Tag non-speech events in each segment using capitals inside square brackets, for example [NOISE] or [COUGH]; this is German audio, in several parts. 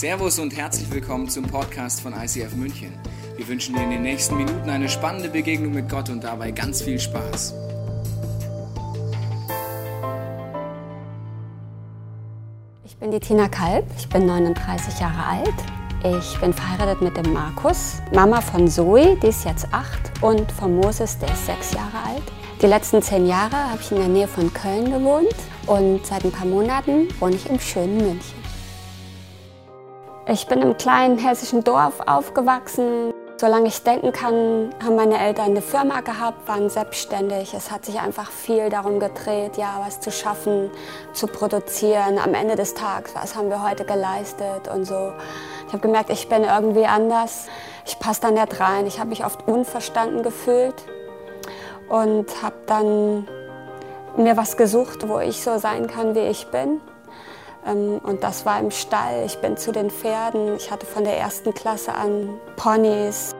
Servus und herzlich willkommen zum Podcast von ICF München. Wir wünschen dir in den nächsten Minuten eine spannende Begegnung mit Gott und dabei ganz viel Spaß. Ich bin die Tina Kalb, ich bin 39 Jahre alt. Ich bin verheiratet mit dem Markus, Mama von Zoe, die ist jetzt acht, und von Moses, der ist sechs Jahre alt. Die letzten zehn Jahre habe ich in der Nähe von Köln gewohnt und seit ein paar Monaten wohne ich im schönen München. Ich bin im kleinen hessischen Dorf aufgewachsen. Solange ich denken kann, haben meine Eltern eine Firma gehabt, waren selbstständig. Es hat sich einfach viel darum gedreht, ja, was zu schaffen, zu produzieren. Am Ende des Tages, was haben wir heute geleistet und so. Ich habe gemerkt, ich bin irgendwie anders. Ich passe da nicht rein. Ich habe mich oft unverstanden gefühlt und habe dann mir was gesucht, wo ich so sein kann, wie ich bin. Ähm, und das war im Stall. Ich bin zu den Pferden. Ich hatte von der ersten Klasse an Ponys.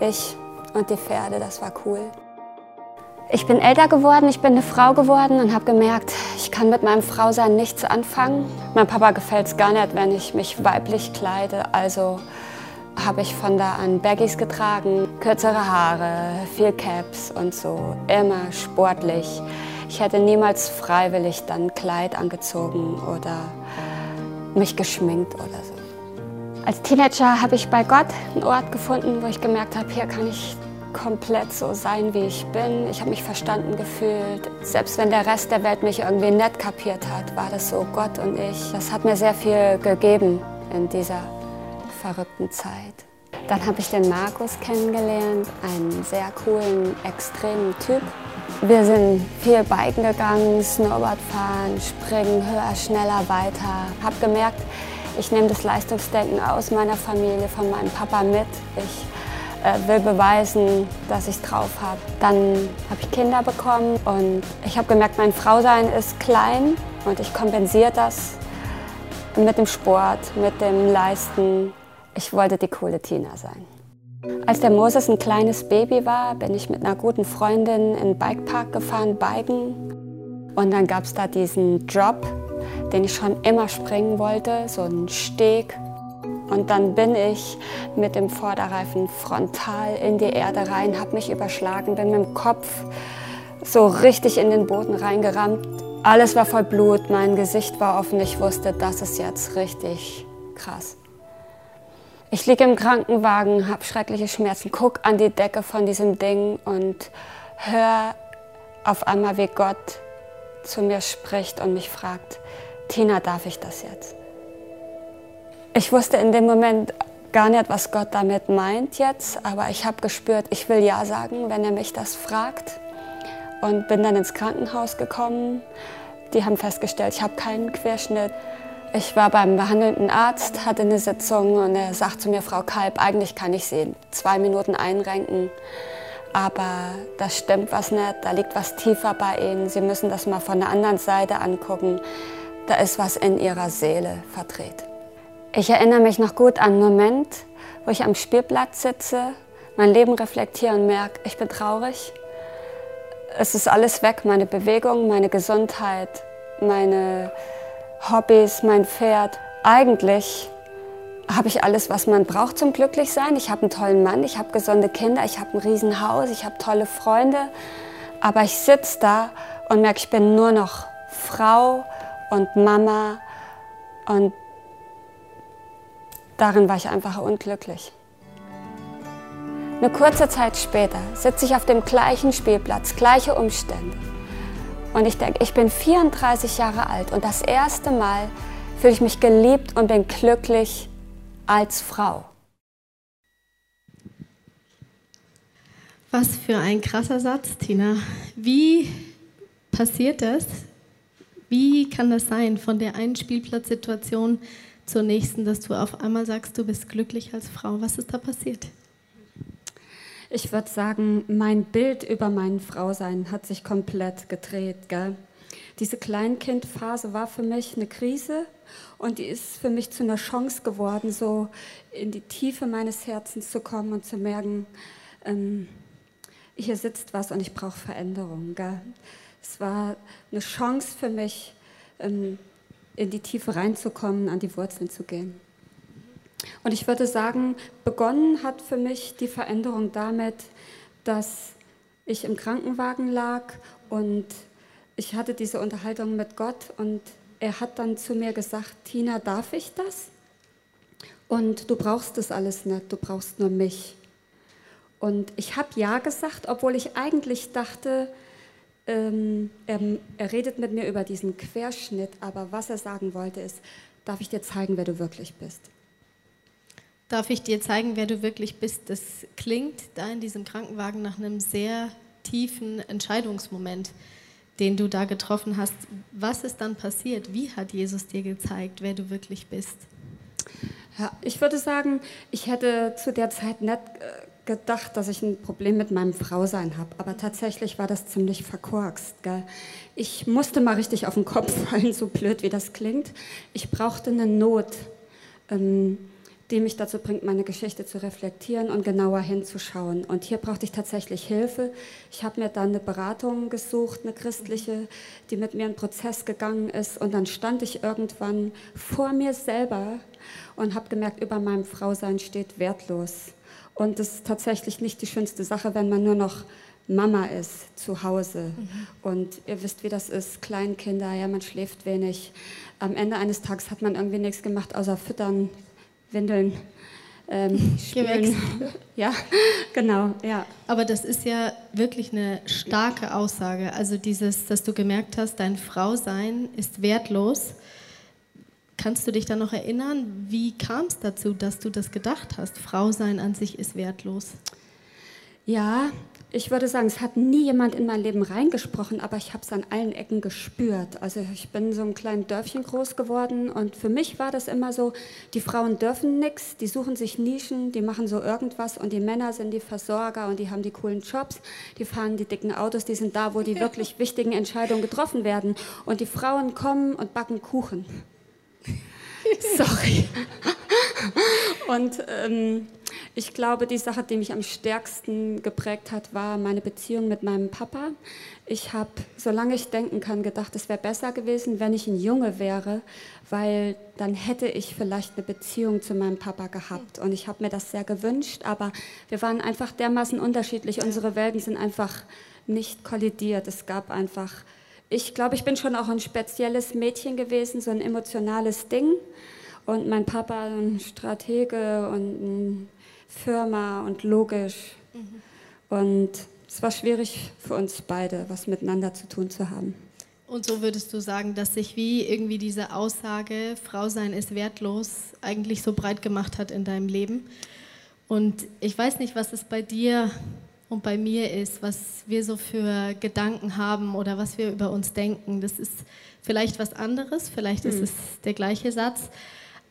Ich und die Pferde, das war cool. Ich bin älter geworden, ich bin eine Frau geworden und habe gemerkt, ich kann mit meinem Frausein nichts anfangen. Meinem Papa gefällt es gar nicht, wenn ich mich weiblich kleide. Also habe ich von da an Baggies getragen, kürzere Haare, viel Caps und so, immer sportlich. Ich hätte niemals freiwillig dann Kleid angezogen oder mich geschminkt oder so. Als Teenager habe ich bei Gott einen Ort gefunden, wo ich gemerkt habe, hier kann ich komplett so sein, wie ich bin. Ich habe mich verstanden gefühlt. Selbst wenn der Rest der Welt mich irgendwie nicht kapiert hat, war das so Gott und ich. Das hat mir sehr viel gegeben in dieser verrückten Zeit. Dann habe ich den Markus kennengelernt, einen sehr coolen, extremen Typ. Wir sind viel Biken gegangen, Snowboard fahren, springen höher, schneller, weiter. Habe gemerkt, ich nehme das Leistungsdenken aus meiner Familie, von meinem Papa mit. Ich äh, will beweisen, dass ich drauf habe. Dann habe ich Kinder bekommen und ich habe gemerkt, mein Frausein ist klein und ich kompensiere das mit dem Sport, mit dem Leisten, ich wollte die coole Tina sein. Als der Moses ein kleines Baby war, bin ich mit einer guten Freundin in den Bikepark gefahren, biken. Und dann gab es da diesen Drop, den ich schon immer springen wollte, so einen Steg. Und dann bin ich mit dem Vorderreifen frontal in die Erde rein, habe mich überschlagen, bin mit dem Kopf so richtig in den Boden reingerammt. Alles war voll Blut, mein Gesicht war offen. Ich wusste, das ist jetzt richtig krass. Ich liege im Krankenwagen, habe schreckliche Schmerzen, guck an die Decke von diesem Ding und höre auf einmal, wie Gott zu mir spricht und mich fragt, Tina, darf ich das jetzt? Ich wusste in dem Moment gar nicht, was Gott damit meint jetzt, aber ich habe gespürt, ich will Ja sagen, wenn er mich das fragt. Und bin dann ins Krankenhaus gekommen. Die haben festgestellt, ich habe keinen Querschnitt. Ich war beim behandelnden Arzt, hatte eine Sitzung und er sagt zu mir, Frau Kalb, eigentlich kann ich Sie zwei Minuten einrenken, aber das stimmt was nicht, da liegt was tiefer bei Ihnen. Sie müssen das mal von der anderen Seite angucken. Da ist was in Ihrer Seele verdreht. Ich erinnere mich noch gut an einen Moment, wo ich am Spielplatz sitze, mein Leben reflektiere und merke, ich bin traurig. Es ist alles weg, meine Bewegung, meine Gesundheit, meine Hobbys, mein Pferd. Eigentlich habe ich alles, was man braucht zum Glücklichsein. Ich habe einen tollen Mann, ich habe gesunde Kinder, ich habe ein Riesenhaus, ich habe tolle Freunde. Aber ich sitze da und merke, ich bin nur noch Frau und Mama. Und darin war ich einfach unglücklich. Eine kurze Zeit später sitze ich auf dem gleichen Spielplatz, gleiche Umstände. Und ich denke, ich bin 34 Jahre alt und das erste Mal fühle ich mich geliebt und bin glücklich als Frau. Was für ein krasser Satz, Tina. Wie passiert das? Wie kann das sein, von der einen Spielplatzsituation zur nächsten, dass du auf einmal sagst, du bist glücklich als Frau? Was ist da passiert? Ich würde sagen, mein Bild über mein Frausein hat sich komplett gedreht. Gell? Diese Kleinkindphase war für mich eine Krise und die ist für mich zu einer Chance geworden, so in die Tiefe meines Herzens zu kommen und zu merken, ähm, hier sitzt was und ich brauche Veränderung. Gell? Es war eine Chance für mich, ähm, in die Tiefe reinzukommen, an die Wurzeln zu gehen. Und ich würde sagen, begonnen hat für mich die Veränderung damit, dass ich im Krankenwagen lag und ich hatte diese Unterhaltung mit Gott und er hat dann zu mir gesagt, Tina, darf ich das? Und du brauchst das alles nicht, du brauchst nur mich. Und ich habe ja gesagt, obwohl ich eigentlich dachte, ähm, er, er redet mit mir über diesen Querschnitt, aber was er sagen wollte ist, darf ich dir zeigen, wer du wirklich bist. Darf ich dir zeigen, wer du wirklich bist? Das klingt da in diesem Krankenwagen nach einem sehr tiefen Entscheidungsmoment, den du da getroffen hast. Was ist dann passiert? Wie hat Jesus dir gezeigt, wer du wirklich bist? Ja, ich würde sagen, ich hätte zu der Zeit nicht äh, gedacht, dass ich ein Problem mit meinem Frausein habe, aber tatsächlich war das ziemlich verkorkst. Gell? Ich musste mal richtig auf den Kopf [LAUGHS] fallen, so blöd wie das klingt. Ich brauchte eine Not, ähm, die mich dazu bringt, meine Geschichte zu reflektieren und genauer hinzuschauen. Und hier brauchte ich tatsächlich Hilfe. Ich habe mir dann eine Beratung gesucht, eine christliche, die mit mir einen Prozess gegangen ist. Und dann stand ich irgendwann vor mir selber und habe gemerkt, über meinem Frausein steht wertlos. Und das ist tatsächlich nicht die schönste Sache, wenn man nur noch Mama ist zu Hause. Mhm. Und ihr wisst, wie das ist, Kleinkinder, ja, man schläft wenig. Am Ende eines Tages hat man irgendwie nichts gemacht, außer füttern, windeln. Ähm, [LAUGHS] spielen. Ja, genau, ja. Aber das ist ja wirklich eine starke Aussage. Also dieses, dass du gemerkt hast, dein Frausein ist wertlos Kannst du dich da noch erinnern, wie kam es dazu, dass du das gedacht hast? Frau sein an sich ist wertlos. Ja, ich würde sagen, es hat nie jemand in mein Leben reingesprochen, aber ich habe es an allen Ecken gespürt. Also ich bin so einem kleinen Dörfchen groß geworden und für mich war das immer so, die Frauen dürfen nichts, die suchen sich Nischen, die machen so irgendwas und die Männer sind die Versorger und die haben die coolen Jobs, die fahren die dicken Autos, die sind da, wo die [LAUGHS] wirklich wichtigen Entscheidungen getroffen werden und die Frauen kommen und backen Kuchen. [LAUGHS] Sorry. [LAUGHS] Und ähm, ich glaube, die Sache, die mich am stärksten geprägt hat, war meine Beziehung mit meinem Papa. Ich habe, solange ich denken kann, gedacht, es wäre besser gewesen, wenn ich ein Junge wäre, weil dann hätte ich vielleicht eine Beziehung zu meinem Papa gehabt. Und ich habe mir das sehr gewünscht, aber wir waren einfach dermaßen unterschiedlich. Unsere Welten sind einfach nicht kollidiert. Es gab einfach ich glaube, ich bin schon auch ein spezielles Mädchen gewesen, so ein emotionales Ding. Und mein Papa ein Stratege und ein Firma und logisch. Mhm. Und es war schwierig für uns beide, was miteinander zu tun zu haben. Und so würdest du sagen, dass sich wie irgendwie diese Aussage, Frau sein ist wertlos, eigentlich so breit gemacht hat in deinem Leben. Und ich weiß nicht, was es bei dir und bei mir ist, was wir so für Gedanken haben oder was wir über uns denken. Das ist vielleicht was anderes, vielleicht ist hm. es der gleiche Satz.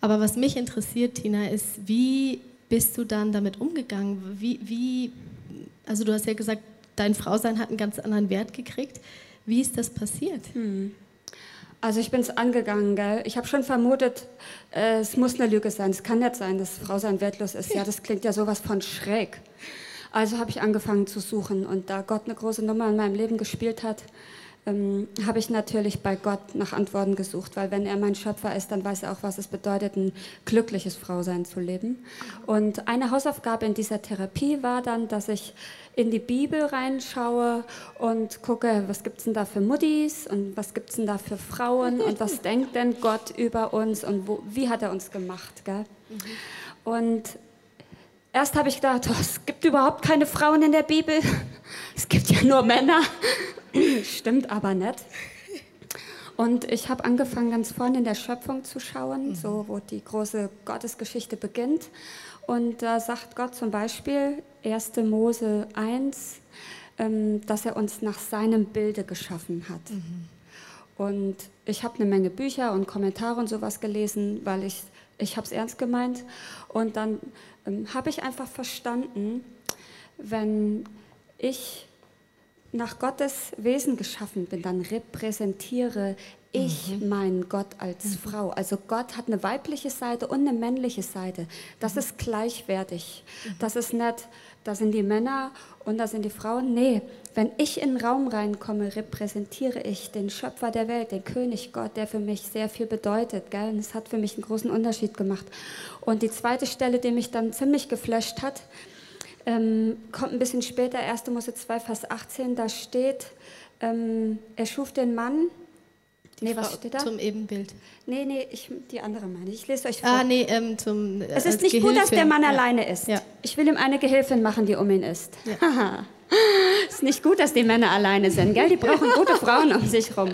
Aber was mich interessiert, Tina, ist, wie bist du dann damit umgegangen? Wie, wie, also du hast ja gesagt, dein Frausein hat einen ganz anderen Wert gekriegt. Wie ist das passiert? Hm. Also ich bin es angegangen, gell? Ich habe schon vermutet, äh, es muss eine Lüge sein. Es kann nicht sein, dass Frausein wertlos ist. Ja, das klingt ja sowas von schräg. Also habe ich angefangen zu suchen und da Gott eine große Nummer in meinem Leben gespielt hat, ähm, habe ich natürlich bei Gott nach Antworten gesucht, weil wenn er mein Schöpfer ist, dann weiß er auch, was es bedeutet, ein glückliches Frausein zu leben. Und eine Hausaufgabe in dieser Therapie war dann, dass ich in die Bibel reinschaue und gucke, was gibt es denn da für Muttis und was gibt es denn da für Frauen und was [LAUGHS] denkt denn Gott über uns und wo, wie hat er uns gemacht. Gell? Mhm. Und Erst habe ich gedacht, oh, es gibt überhaupt keine Frauen in der Bibel. Es gibt ja nur Männer. Stimmt aber nicht. Und ich habe angefangen, ganz vorne in der Schöpfung zu schauen, mhm. so wo die große Gottesgeschichte beginnt. Und da sagt Gott zum Beispiel, 1. Mose 1, ähm, dass er uns nach seinem Bilde geschaffen hat. Mhm. Und ich habe eine Menge Bücher und Kommentare und sowas gelesen, weil ich, ich habe es ernst gemeint. Und dann ähm, habe ich einfach verstanden, wenn ich nach Gottes Wesen geschaffen bin, dann repräsentiere Ich mhm. mein Gott als mhm. Frau. Also Gott hat eine weibliche Seite und eine männliche Seite. Das mhm. ist gleichwertig. Mhm. Das ist nicht, da sind die Männer und da sind die Frauen. Nee, wenn ich in den Raum reinkomme, repräsentiere ich den Schöpfer der Welt, den König Gott, der für mich sehr viel bedeutet. Gell? Und es hat für mich einen großen Unterschied gemacht. Und die zweite Stelle, die mich dann ziemlich geflasht hat, ähm, kommt ein bisschen später, 1. Mose 2, Vers 18, da steht, ähm, er schuf den Mann. Die nee, Frau was steht da? Zum Ebenbild. Nee, nee, ich, die andere meine ich. lese euch vor. Ah, nee, ähm, zum. Äh, es ist nicht Gehilfin. gut, dass der Mann ja. alleine ist. Ja. Ich will ihm eine Gehilfin machen, die um ihn ist. Ja. [LAUGHS] ist nicht gut, dass die Männer alleine sind, gell? Die brauchen gute Frauen um sich rum.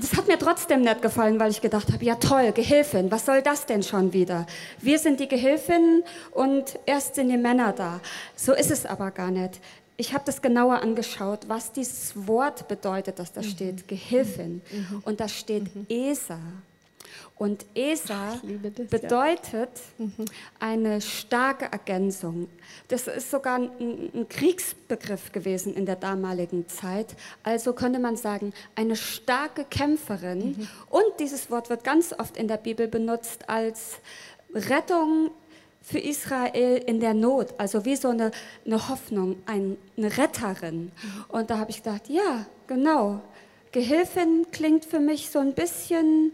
Das hat mir trotzdem nicht gefallen, weil ich gedacht habe, ja toll, Gehilfin, was soll das denn schon wieder? Wir sind die Gehilfin und erst sind die Männer da. So ist es aber gar nicht. Ich habe das genauer angeschaut, was dieses Wort bedeutet, dass da mhm. steht Gehilfin. Mhm. Und da steht mhm. Esa. Und ESA das, bedeutet ja. Mhm. eine starke Ergänzung. Das ist sogar ein, ein, Kriegsbegriff gewesen in der damaligen Zeit. Also könnte man sagen, eine starke Kämpferin. Mhm. Und dieses Wort wird ganz oft in der Bibel benutzt als Rettung für Israel in der Not, also wie so eine, eine Hoffnung, ein, eine Retterin. Und da habe ich gedacht, ja, genau. Gehilfin klingt für mich so ein bisschen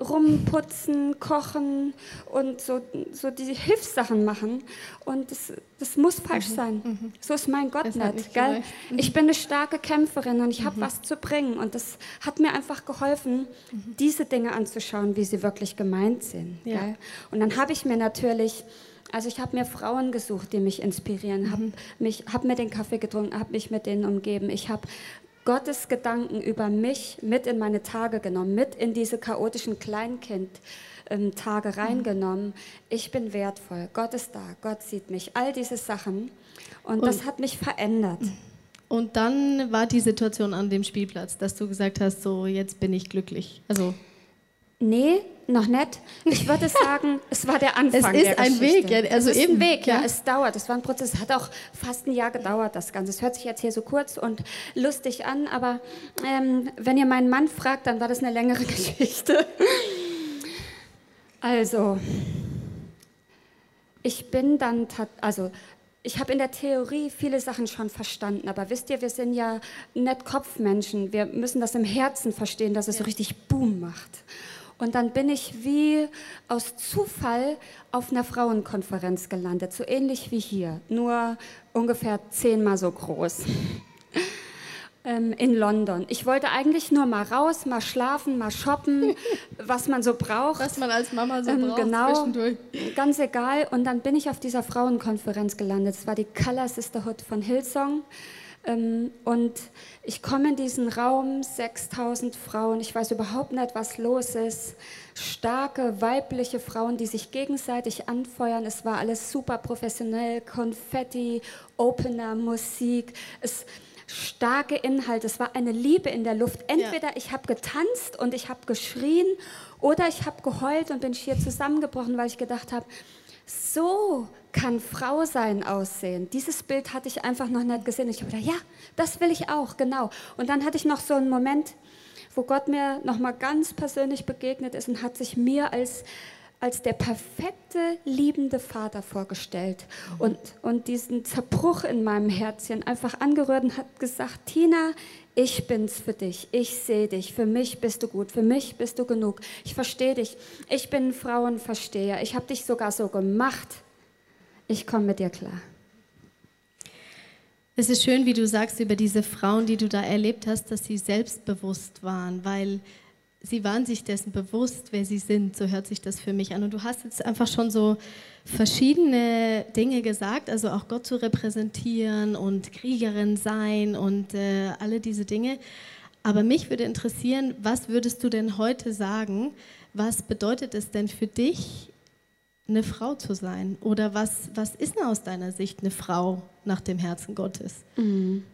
rumputzen, kochen und so, so die Hilfssachen machen. Und das, das muss falsch mhm. sein. Mhm. So ist mein Gott nicht. nicht? Mhm. Ich bin eine starke Kämpferin und ich habe mhm. was zu bringen. Und das hat mir einfach geholfen, mhm. diese Dinge anzuschauen, wie sie wirklich gemeint sind. Ja. Und dann habe ich mir natürlich also ich habe mir Frauen gesucht, die mich inspirieren, habe mhm. hab mir den Kaffee getrunken, habe mich mit denen umgeben. Ich habe Gottes Gedanken über mich mit in meine Tage genommen, mit in diese chaotischen Kleinkind-Tage reingenommen. Ich bin wertvoll, Gott ist da, Gott sieht mich, all diese Sachen. Und, und das hat mich verändert. Und dann war die Situation an dem Spielplatz, dass du gesagt hast, so jetzt bin ich glücklich. Also Nee, noch nicht. Ich würde [LAUGHS] sagen, es war der Anfang. Es ist ein Weg, ja. Also es ist eben, ein Weg, ja. ja. Es dauert. Es war ein Prozess. Es hat auch fast ein Jahr gedauert, das Ganze. Es hört sich jetzt hier so kurz und lustig an, aber ähm, wenn ihr meinen Mann fragt, dann war das eine längere [LAUGHS] Geschichte. Also, ich bin dann, also ich habe in der Theorie viele Sachen schon verstanden, aber wisst ihr, wir sind ja nicht Kopfmenschen. Wir müssen das im Herzen verstehen, dass es so richtig Boom macht. Und dann bin ich wie aus Zufall auf einer Frauenkonferenz gelandet, so ähnlich wie hier, nur ungefähr zehnmal so groß. [LAUGHS] Ähm, in London. Ich wollte eigentlich nur mal raus, mal schlafen, mal shoppen, [LAUGHS] was man so braucht. Was man als Mama so ähm, braucht. Genau, ganz egal. Und dann bin ich auf dieser Frauenkonferenz gelandet. Es war die Color Sisterhood von Hillsong. Ähm, und ich komme in diesen Raum, 6000 Frauen, ich weiß überhaupt nicht, was los ist. Starke weibliche Frauen, die sich gegenseitig anfeuern. Es war alles super professionell, Konfetti, Opener, Musik. Es, starke Inhalte. Es war eine Liebe in der Luft. Entweder ja. ich habe getanzt und ich habe geschrien oder ich habe geheult und bin schier zusammengebrochen, weil ich gedacht habe, so kann Frau sein aussehen. Dieses Bild hatte ich einfach noch nicht gesehen. Ich habe gedacht, ja, das will ich auch, genau. Und dann hatte ich noch so einen Moment, wo Gott mir noch mal ganz persönlich begegnet ist und hat sich mir als als der perfekte, liebende Vater vorgestellt und, und diesen Zerbruch in meinem Herzchen einfach angerührt und hat gesagt, Tina, ich bin's für dich, ich sehe dich, für mich bist du gut, für mich bist du genug, ich verstehe dich, ich bin Frauenversteher, ich habe dich sogar so gemacht, ich komme mit dir klar. Es ist schön, wie du sagst über diese Frauen, die du da erlebt hast, dass sie selbstbewusst waren, weil sie waren sich dessen bewusst, wer sie sind. So hört sich das für mich an. Und du hast jetzt einfach schon so verschiedene Dinge gesagt, also auch Gott zu repräsentieren und Kriegerin sein und äh, alle diese Dinge. Aber mich würde interessieren, was würdest du denn heute sagen? Was bedeutet es denn für dich, eine Frau zu sein? Oder was, was ist denn aus deiner Sicht eine Frau nach dem Herzen Gottes? Mhm.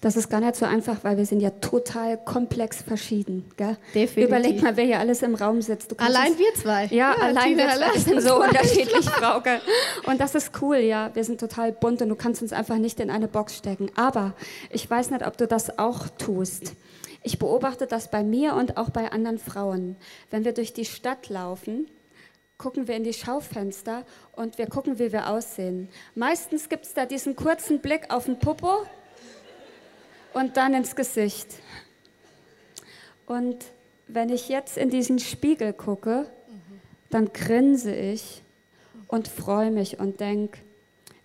Das ist gar nicht so einfach, weil wir sind ja total komplex verschieden. Gell? Definitiv. Überleg mal, wer hier alles im Raum sitzt. allein uns, wir zwei. Ja, ja allein wir zwei sind so unterschiedlich, [LAUGHS] Frauke. Und das ist cool, ja. Wir sind total bunt und du kannst uns einfach nicht in eine Box stecken. Aber ich weiß nicht, ob du das auch tust. Ich beobachte das bei mir und auch bei anderen Frauen. Wenn wir durch die Stadt laufen, gucken wir in die Schaufenster und wir gucken, wie wir aussehen. Meistens gibt es da diesen kurzen Blick auf den Popo und dann ins Gesicht. Und wenn ich jetzt in diesen Spiegel gucke, dann grinse ich und freue mich und denke,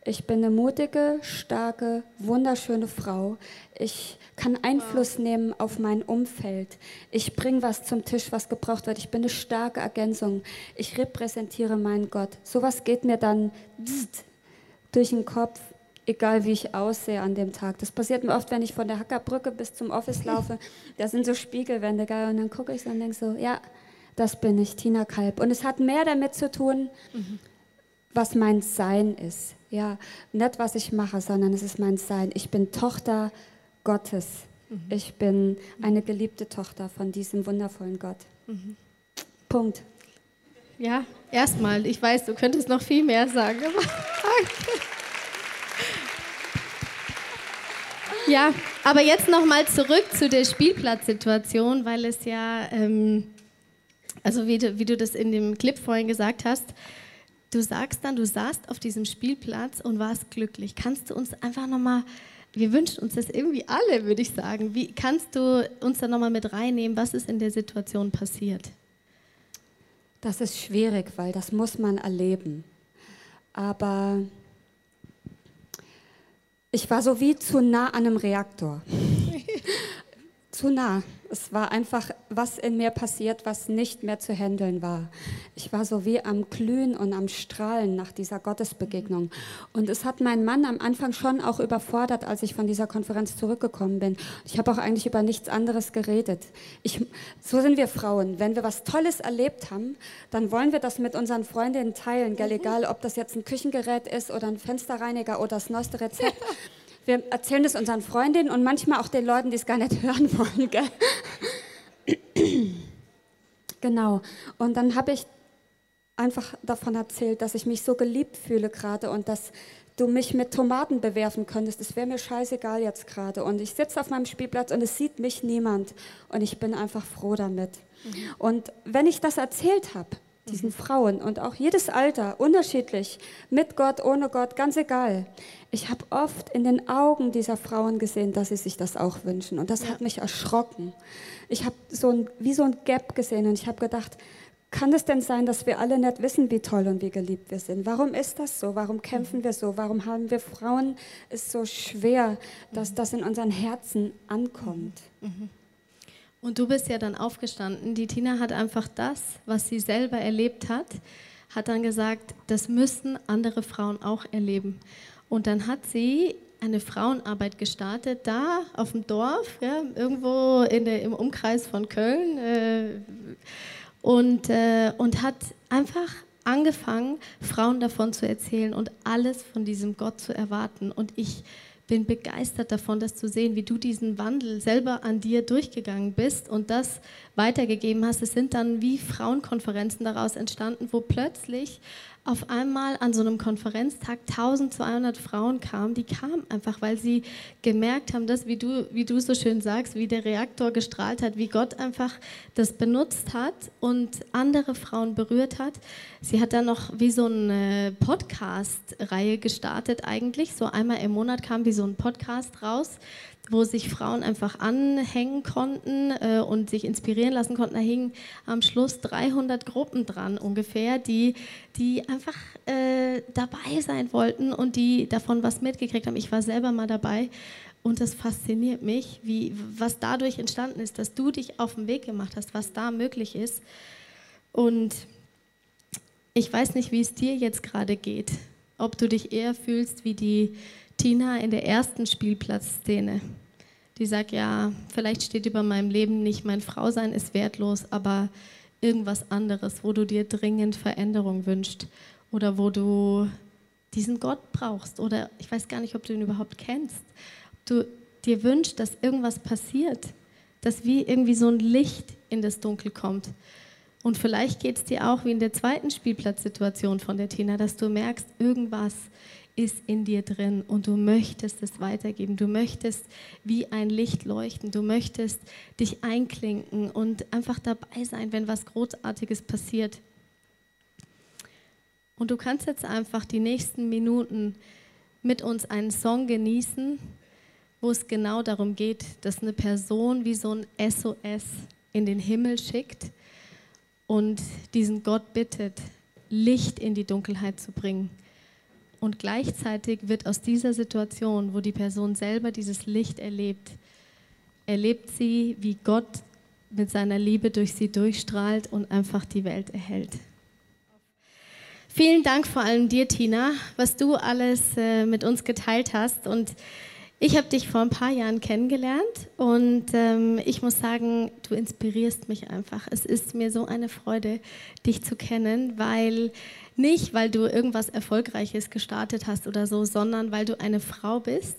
ich bin eine mutige, starke, wunderschöne Frau. Ich kann Einfluss nehmen auf mein Umfeld. Ich bringe was zum Tisch, was gebraucht wird. Ich bin eine starke Ergänzung. Ich repräsentiere meinen Gott. Sowas geht mir dann durch den Kopf, egal wie ich aussehe an dem Tag. Das passiert mir oft, wenn ich von der Hackerbrücke bis zum Office laufe. Da sind so Spiegelwände, geil. Und dann gucke ich so und denke so, ja, das bin ich, Tina Kalb. Und es hat mehr damit zu tun, mhm. was mein Sein ist. Ja, nicht was ich mache, sondern es ist mein Sein. Ich bin Tochter Gottes. Mhm. Ich bin eine geliebte Tochter von diesem wundervollen Gott. Mhm. Punkt. Ja, erstmal, ich weiß, du könntest noch viel mehr sagen. [LAUGHS] ja, aber jetzt nochmal zurück zu der Spielplatzsituation, weil es ja, ähm, also wie du, wie du das in dem Clip vorhin gesagt hast, du sagst dann, du saßt auf diesem Spielplatz und warst glücklich. Kannst du uns einfach nochmal, wir wünschen uns das irgendwie alle, würde ich sagen. Wie kannst du uns da nochmal mit reinnehmen, was ist in der Situation passiert? Das ist schwierig, weil das muss man erleben. Aber ich war so wie zu nah an einem Reaktor. [LAUGHS] zu nah. Es war einfach was in mir passiert, was nicht mehr zu handeln war. Ich war so wie am Glühen und am Strahlen nach dieser Gottesbegegnung. Und es hat meinen Mann am Anfang schon auch überfordert, als ich von dieser Konferenz zurückgekommen bin. Ich habe auch eigentlich über nichts anderes geredet. Ich, so sind wir Frauen. Wenn wir was Tolles erlebt haben, dann wollen wir das mit unseren Freundinnen teilen. Gell? Egal, ob das jetzt ein Küchengerät ist oder ein Fensterreiniger oder das neueste Rezept. [LAUGHS] Wir erzählen das unseren Freundinnen und manchmal auch den Leuten, die es gar nicht [LAUGHS] hören wollen. Gell? genau. Und dann habe ich einfach davon erzählt, dass ich mich so geliebt fühle gerade und dass du mich mit Tomaten bewerfen könntest. Das wäre mir scheißegal jetzt gerade. Und ich sitze auf meinem Spielplatz und es sieht mich niemand. Und ich bin einfach froh damit. Mhm. Und wenn ich das erzählt habe, diesen mhm. Frauen und auch jedes Alter, unterschiedlich, mit Gott, ohne Gott, ganz egal. Ich habe oft in den Augen dieser Frauen gesehen, dass sie sich das auch wünschen und das ja. hat mich erschrocken. Ich habe so ein, wie so ein Gap gesehen und ich habe gedacht, kann es denn sein, dass wir alle nicht wissen, wie toll und wie geliebt wir sind? Warum ist das so? Warum kämpfen mhm. wir so? Warum haben wir Frauen es so schwer, dass mhm. das in unseren Herzen ankommt? Mhm. Und du bist ja dann aufgestanden. Die Tina hat einfach das, was sie selber erlebt hat, hat dann gesagt, das müssen andere Frauen auch erleben. Und dann hat sie eine Frauenarbeit gestartet, da auf dem Dorf, ja, irgendwo der, im Umkreis von Köln. Äh, und, äh, und hat einfach angefangen, Frauen davon zu erzählen und alles von diesem Gott zu erwarten. Und ich bin begeistert davon, das zu sehen, wie du diesen Wandel selber an dir durchgegangen bist und das weitergegeben hast. Es sind dann wie Frauenkonferenzen daraus entstanden, wo plötzlich auf einmal an so einem Konferenztag 1200 Frauen kamen, die kamen einfach, weil sie gemerkt haben, dass, wie du, wie du so schön sagst, wie der Reaktor gestrahlt hat, wie Gott einfach das benutzt hat und andere Frauen berührt hat. Sie hat dann noch wie so eine Podcast-Reihe gestartet eigentlich. So einmal im Monat kam wie so ein Podcast raus wo sich Frauen einfach anhängen konnten äh, und sich inspirieren lassen konnten. Da hingen am Schluss 300 Gruppen dran ungefähr, die, die einfach äh, dabei sein wollten und die davon was mitgekriegt haben. Ich war selber mal dabei und das fasziniert mich, wie, was dadurch entstanden ist, dass du dich auf den Weg gemacht hast, was da möglich ist. Und ich weiß nicht, wie es dir jetzt gerade geht. Ob du dich eher fühlst wie die Tina in der ersten Spielplatzszene die sagt, ja, vielleicht steht über meinem Leben nicht mein Frausein ist wertlos, aber irgendwas anderes, wo du dir dringend Veränderung wünschst oder wo du diesen Gott brauchst oder ich weiß gar nicht, ob du ihn überhaupt kennst. Ob du dir wünschst, dass irgendwas passiert, dass wie irgendwie so ein Licht in das Dunkel kommt. Und vielleicht geht es dir auch wie in der zweiten Spielplatzsituation von der Tina, dass du merkst, irgendwas ist in dir drin und du möchtest es weitergeben. Du möchtest wie ein Licht leuchten. Du möchtest dich einklinken und einfach dabei sein, wenn was Großartiges passiert. Und du kannst jetzt einfach die nächsten Minuten mit uns einen Song genießen, wo es genau darum geht, dass eine Person wie so ein SOS in den Himmel schickt und diesen Gott bittet, Licht in die Dunkelheit zu bringen. Und gleichzeitig wird aus dieser Situation, wo die Person selber dieses Licht erlebt, erlebt sie, wie Gott mit seiner Liebe durch sie durchstrahlt und einfach die Welt erhält. Vielen Dank vor allem dir, Tina, was du alles äh, mit uns geteilt hast. Und ich habe dich vor ein paar Jahren kennengelernt und ähm, ich muss sagen, du inspirierst mich einfach. Es ist mir so eine Freude, dich zu kennen, weil nicht, weil du irgendwas Erfolgreiches gestartet hast oder so, sondern weil du eine Frau bist,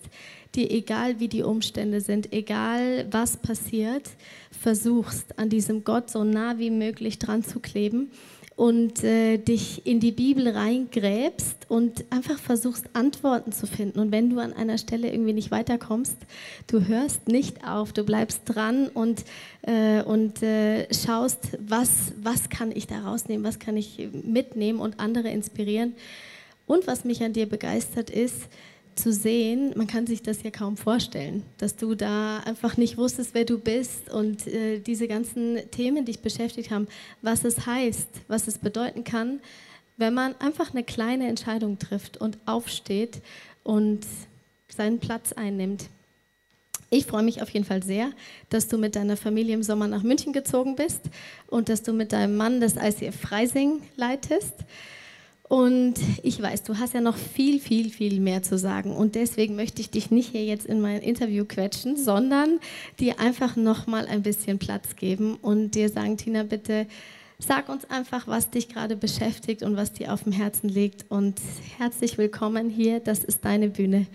die egal wie die Umstände sind, egal was passiert, versuchst an diesem Gott so nah wie möglich dran zu kleben und äh, dich in die Bibel reingräbst und einfach versuchst, Antworten zu finden. Und wenn du an einer Stelle irgendwie nicht weiterkommst, du hörst nicht auf, du bleibst dran und, äh, und äh, schaust, was, was kann ich da rausnehmen, was kann ich mitnehmen und andere inspirieren. Und was mich an dir begeistert ist, zu sehen, man kann sich das ja kaum vorstellen, dass du da einfach nicht wusstest, wer du bist und äh, diese ganzen Themen dich beschäftigt haben, was es heißt, was es bedeuten kann, wenn man einfach eine kleine Entscheidung trifft und aufsteht und seinen Platz einnimmt. Ich freue mich auf jeden Fall sehr, dass du mit deiner Familie im Sommer nach München gezogen bist und dass du mit deinem Mann das ICF Freising leitest. Und ich weiß, du hast ja noch viel, viel, viel mehr zu sagen. Und deswegen möchte ich dich nicht hier jetzt in mein Interview quetschen, sondern dir einfach noch mal ein bisschen Platz geben und dir sagen, Tina, bitte sag uns einfach, was dich gerade beschäftigt und was dir auf dem Herzen liegt. Und herzlich willkommen hier. Das ist deine Bühne.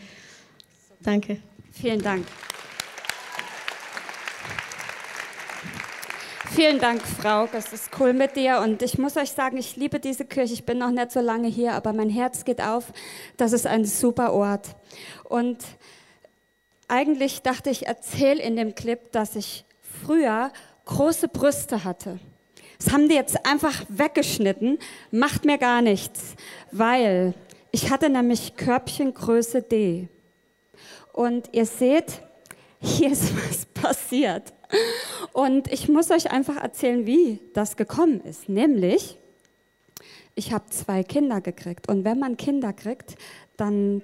Danke. Vielen Dank. Vielen Dank, Frau. Es ist cool mit dir. Und ich muss euch sagen, ich liebe diese Kirche. Ich bin noch nicht so lange hier, aber mein Herz geht auf. Das ist ein super Ort. Und eigentlich dachte ich, erzähle in dem Clip, dass ich früher große Brüste hatte. Das haben die jetzt einfach weggeschnitten. Macht mir gar nichts, weil ich hatte nämlich Körbchengröße D. Und ihr seht, hier ist [LAUGHS] was passiert. Und ich muss euch einfach erzählen, wie das gekommen ist. Nämlich, ich habe zwei Kinder gekriegt. Und wenn man Kinder kriegt, dann,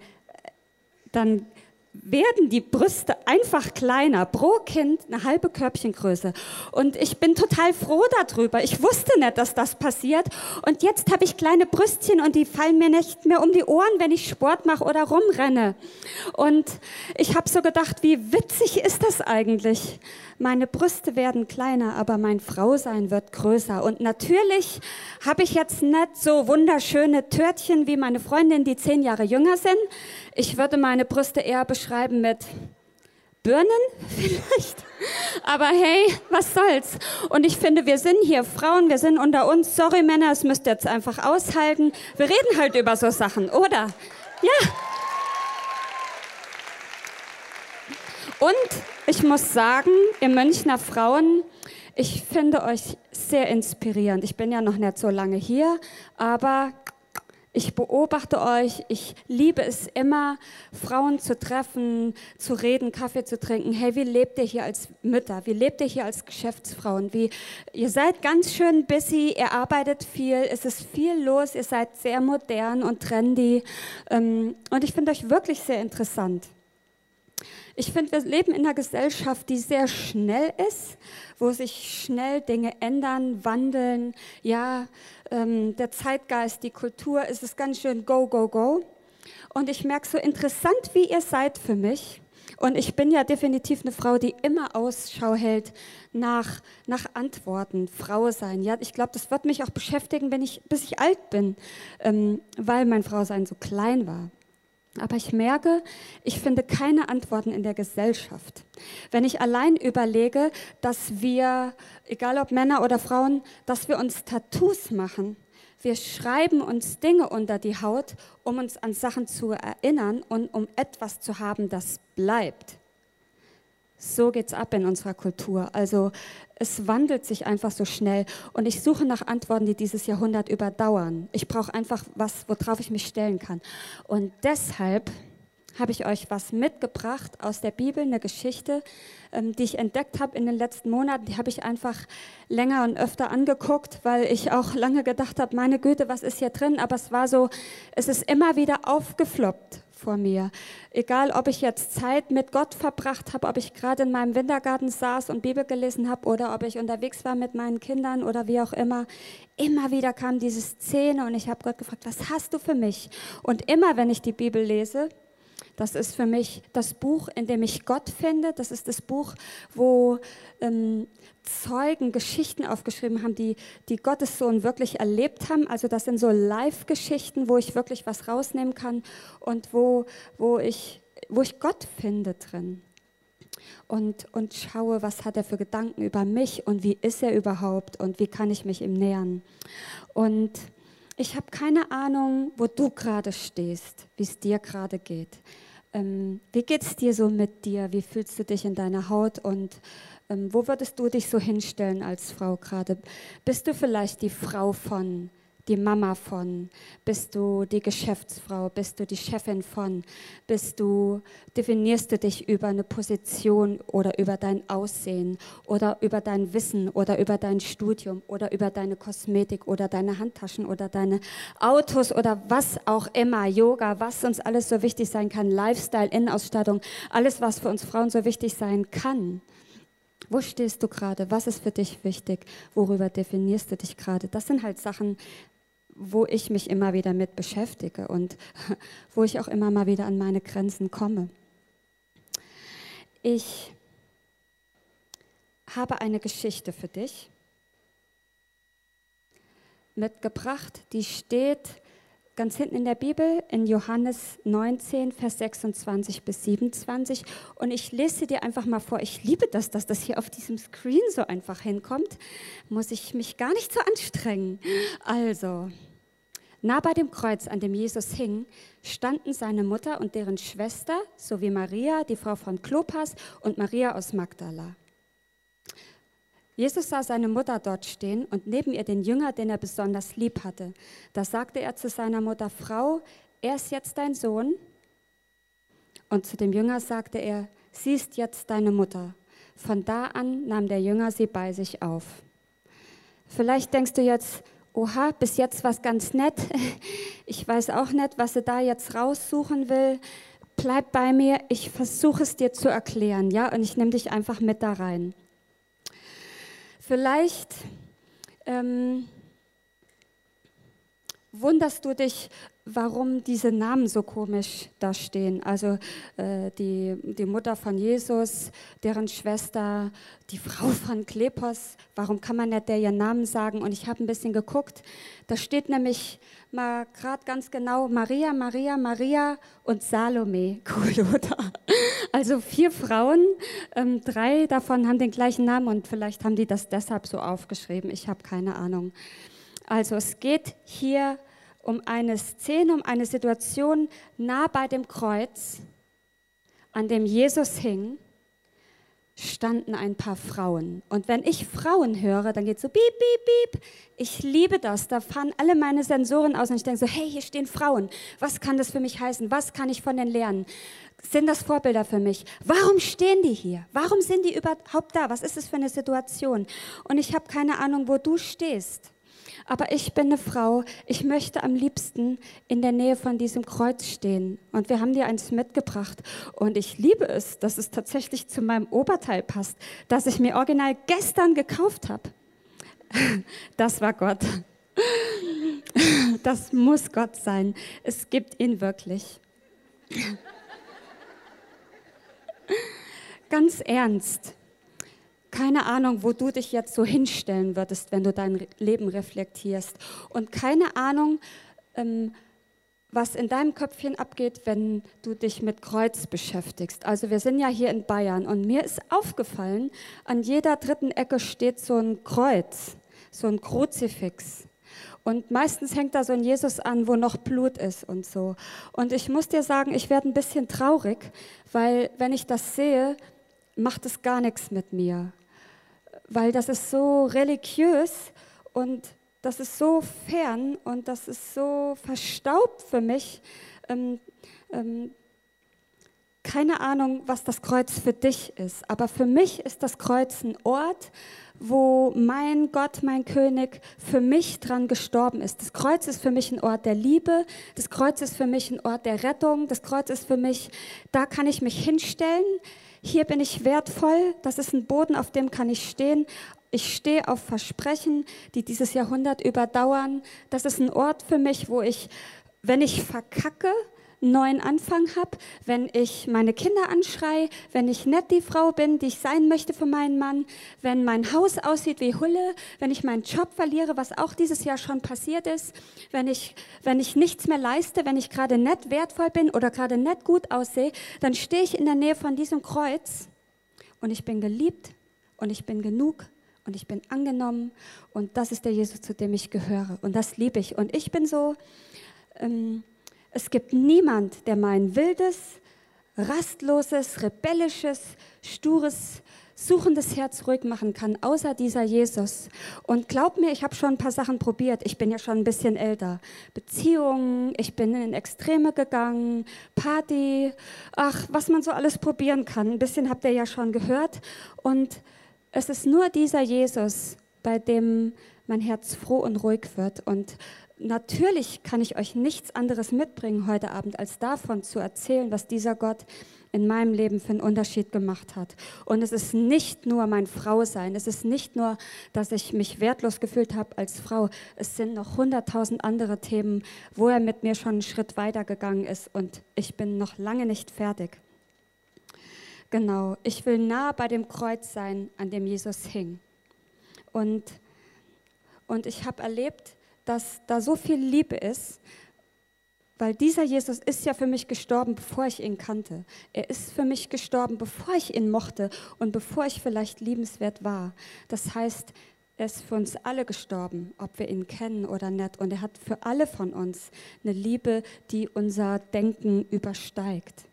dann werden die Brüste einfach kleiner, pro Kind eine halbe Körbchengröße. Und ich bin total froh darüber. Ich wusste nicht, dass das passiert. Und jetzt habe ich kleine Brüstchen und die fallen mir nicht mehr um die Ohren, wenn ich Sport mache oder rumrenne. Und ich habe so gedacht, wie witzig ist das eigentlich? Meine Brüste werden kleiner, aber mein Frausein wird größer. Und natürlich habe ich jetzt nicht so wunderschöne Törtchen wie meine Freundin, die zehn Jahre jünger sind. Ich würde meine Brüste eher beschreiben mit Birnen vielleicht. Aber hey, was soll's? Und ich finde, wir sind hier Frauen, wir sind unter uns. Sorry Männer, es müsst ihr jetzt einfach aushalten. Wir reden halt über so Sachen, oder? Ja. Und ich muss sagen, ihr Münchner Frauen, ich finde euch sehr inspirierend. Ich bin ja noch nicht so lange hier, aber ich beobachte euch, ich liebe es immer, Frauen zu treffen, zu reden, Kaffee zu trinken. Hey, wie lebt ihr hier als Mütter? Wie lebt ihr hier als Geschäftsfrauen? Wie, ihr seid ganz schön busy, ihr arbeitet viel, es ist viel los, ihr seid sehr modern und trendy. Ähm, und ich finde euch wirklich sehr interessant. Ich finde, wir leben in einer Gesellschaft, die sehr schnell ist, wo sich schnell Dinge ändern, wandeln. Ja, ähm, der Zeitgeist, die Kultur, ist es ganz schön go, go, go. Und ich merke so interessant, wie ihr seid für mich. Und ich bin ja definitiv eine Frau, die immer Ausschau hält nach, nach Antworten, Frau sein. Ja, ich glaube, das wird mich auch beschäftigen, wenn ich, bis ich alt bin, ähm, weil mein Frausein so klein war. Aber ich merke, ich finde keine Antworten in der Gesellschaft. Wenn ich allein überlege, dass wir, egal ob Männer oder Frauen, dass wir uns Tattoos machen, Wir schreiben uns Dinge unter die Haut, um uns an Sachen zu erinnern und um etwas zu haben, das bleibt. So geht's ab in unserer Kultur. Also es wandelt sich einfach so schnell und ich suche nach Antworten, die dieses Jahrhundert überdauern. Ich brauche einfach was, worauf ich mich stellen kann. Und deshalb habe ich euch was mitgebracht aus der Bibel, eine Geschichte, ähm, die ich entdeckt habe in den letzten Monaten. Die habe ich einfach länger und öfter angeguckt, weil ich auch lange gedacht habe, meine Güte, was ist hier drin? Aber es war so, es ist immer wieder aufgefloppt vor mir. Egal, ob ich jetzt Zeit mit Gott verbracht habe, ob ich gerade in meinem Wintergarten saß und Bibel gelesen habe oder ob ich unterwegs war mit meinen Kindern oder wie auch immer. Immer wieder kam diese Szene und ich habe Gott gefragt, was hast du für mich? Und immer, wenn ich die Bibel lese, das ist für mich das Buch, in dem ich Gott finde. Das ist das Buch, wo ähm, Zeugen Geschichten aufgeschrieben haben, die, die Gottes Sohn wirklich erlebt haben. Also das sind so Live-Geschichten, wo ich wirklich was rausnehmen kann und wo, wo, ich, wo ich Gott finde drin. Und, und schaue, was hat er für Gedanken über mich und wie ist er überhaupt und wie kann ich mich ihm nähern. Und ich habe keine Ahnung, wo du gerade stehst, wie es dir gerade geht. Ähm, wie geht es dir so mit dir? Wie fühlst du dich in deiner Haut? Und ähm, wo würdest du dich so hinstellen als Frau gerade? Bist du vielleicht die Frau von die Mama von? Bist du die Geschäftsfrau? Bist du die Chefin von? Bist du, definierst du dich über eine Position oder über dein Aussehen oder über dein Wissen oder über dein Studium oder über deine Kosmetik oder deine Handtaschen oder deine Autos oder was auch immer, Yoga, was uns alles so wichtig sein kann, Lifestyle, Innenausstattung, alles, was für uns Frauen so wichtig sein kann. Wo stehst du gerade? Was ist für dich wichtig? Worüber definierst du dich gerade? Das sind halt Sachen, wo ich mich immer wieder mit beschäftige und [LAUGHS] wo ich auch immer mal wieder an meine Grenzen komme. Ich habe eine Geschichte für dich mitgebracht, die steht ganz hinten in der Bibel in Johannes 19, Vers 26 bis 27. Und ich lese dir einfach mal vor. Ich liebe das, dass das hier auf diesem Screen so einfach hinkommt. Muss ich mich gar nicht so anstrengen. Also, nah bei dem Kreuz, an dem Jesus hing, standen seine Mutter und deren Schwester sowie Maria, die Frau von Klopas und Maria aus Magdala. Jesus sah seine Mutter dort stehen und neben ihr den Jünger, den er besonders lieb hatte. Da sagte er zu seiner Mutter, Frau, er ist jetzt dein Sohn. Und zu dem Jünger sagte er, sie ist jetzt deine Mutter. Von da an nahm der Jünger sie bei sich auf. Vielleicht denkst du jetzt, oha, bis jetzt was ganz nett. [LAUGHS] Ich weiß auch nicht, was sie da jetzt raussuchen will. Bleib bei mir, ich versuche es dir zu erklären, ja, und ich nehme dich einfach mit da rein. Vielleicht ähm, wunderst du dich, warum diese Namen so komisch da stehen. Also äh, die, die Mutter von Jesus, deren Schwester, die Frau von Klepos, warum kann man nicht der ihren Namen sagen? Und ich habe ein bisschen geguckt, da steht nämlich mal gerade ganz genau Maria, Maria, Maria und Salome. [LAUGHS] Cool, oder? Also vier Frauen, ähm, drei davon haben den gleichen Namen und vielleicht haben die das deshalb so aufgeschrieben. Ich habe keine Ahnung. Also es geht hier um eine Szene, um eine Situation nah bei dem Kreuz, an dem Jesus hing standen ein paar Frauen. Und wenn ich Frauen höre, dann geht so piep, piep, piep. Ich liebe das. Da fahren alle meine Sensoren aus und ich denke so, hey, hier stehen Frauen. Was kann das für mich heißen? Was kann ich von denen lernen? Sind das Vorbilder für mich? Warum stehen die hier? Warum sind die überhaupt da? Was ist das für eine Situation? Und ich habe keine Ahnung, wo du stehst. Aber ich bin eine Frau, ich möchte am liebsten in der Nähe von diesem Kreuz stehen. Und wir haben dir eins mitgebracht. Und ich liebe es, dass es tatsächlich zu meinem Oberteil passt, das ich mir original gestern gekauft habe. [LAUGHS] Das war Gott. Das muss Gott sein. Es gibt ihn wirklich. Ganz ernst keine Ahnung, wo du dich jetzt so hinstellen würdest, wenn du dein Leben reflektierst. Und keine Ahnung, ähm, was in deinem Köpfchen abgeht, wenn du dich mit Kreuz beschäftigst. Also wir sind ja hier in Bayern und mir ist aufgefallen, an jeder dritten Ecke steht so ein Kreuz, so ein Kruzifix. Und meistens hängt da so ein Jesus an, wo noch Blut ist und so. Und ich muss dir sagen, ich werde ein bisschen traurig, weil wenn ich das sehe, macht es gar nichts mit mir. Weil das ist so religiös und das ist so fern und das ist so verstaubt für mich. Ähm, ähm, keine Ahnung, was das Kreuz für dich ist, aber für mich ist das Kreuz ein Ort, wo mein Gott, mein König für mich dran gestorben ist. Das Kreuz ist für mich ein Ort der Liebe, das Kreuz ist für mich ein Ort der Rettung, das Kreuz ist für mich, da kann ich mich hinstellen, hier bin ich wertvoll, das ist ein Boden, auf dem kann ich stehen. Ich stehe auf Versprechen, die dieses Jahrhundert überdauern. Das ist ein Ort für mich, wo ich, wenn ich verkacke, neuen Anfang habe, wenn ich meine Kinder anschreie, wenn ich nicht die Frau bin, die ich sein möchte für meinen Mann, wenn mein Haus aussieht wie Hulle, wenn ich meinen Job verliere, was auch dieses Jahr schon passiert ist, wenn ich, wenn ich nichts mehr leiste, wenn ich gerade nicht wertvoll bin oder gerade nicht gut aussehe, dann stehe ich in der Nähe von diesem Kreuz und ich bin geliebt und ich bin genug und ich bin angenommen und das ist der Jesus, zu dem ich gehöre und das liebe ich. Und ich bin so, ähm, es gibt niemand, der mein wildes, rastloses, rebellisches, stures, suchendes Herz ruhig machen kann, außer dieser Jesus. Und glaub mir, ich habe schon ein paar Sachen probiert. Ich bin ja schon ein bisschen älter. Beziehungen, ich bin in Extreme gegangen, Party, ach, was man so alles probieren kann. Ein bisschen habt ihr ja schon gehört. Und es ist nur dieser Jesus, bei dem mein Herz froh und ruhig wird. Und natürlich kann ich euch nichts anderes mitbringen heute Abend, als davon zu erzählen, was dieser Gott in meinem Leben für einen Unterschied gemacht hat. Und es ist nicht nur mein Frausein, es ist nicht nur, dass ich mich wertlos gefühlt habe als Frau, es sind noch hunderttausend andere Themen, wo er mit mir schon einen Schritt weiter gegangen ist und ich bin noch lange nicht fertig. Genau, ich will nah bei dem Kreuz sein, an dem Jesus hing. Und, und ich habe erlebt, dass da so viel Liebe ist, weil dieser Jesus ist ja für mich gestorben, bevor ich ihn kannte. Er ist für mich gestorben, bevor ich ihn mochte und bevor ich vielleicht liebenswert war. Das heißt, er ist für uns alle gestorben, ob wir ihn kennen oder nicht. Und er hat für alle von uns eine Liebe, die unser Denken übersteigt.